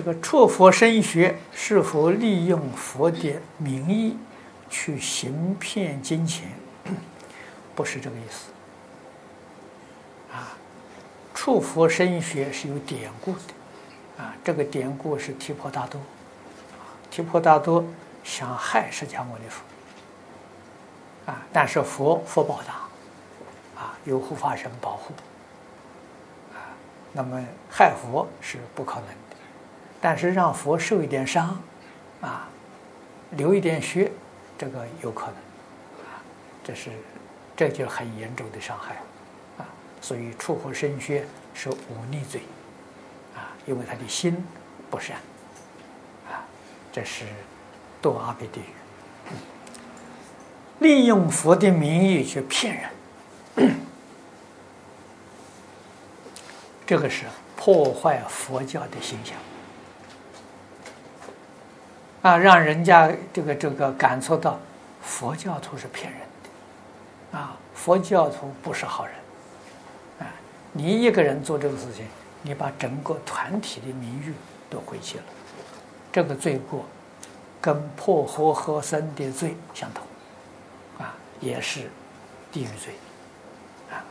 这个触佛身学是否利用佛的名义去行骗金钱？不是这个意思。啊，触佛身学是有典故的。啊，这个典故是提婆达多。提婆达多想害释迦牟尼佛。啊，但是佛福报大，啊，有护法神保护。啊，那么害佛是不可能的。但是让佛受一点伤，啊，流一点血，这个有可能，啊，这是，这就很严重的伤害，啊，所以触佛身血是忤逆罪，啊，因为他的心不善，啊，这是堕阿鼻地狱，利用佛的名义去骗人，这个是破坏佛教的形象。啊，让人家这个这个感受到佛教徒是骗人的，啊，佛教徒不是好人，啊，你一个人做这个事情，你把整个团体的名誉都毁弃了，这个罪过跟破和合僧的罪相同，啊，也是地狱罪。啊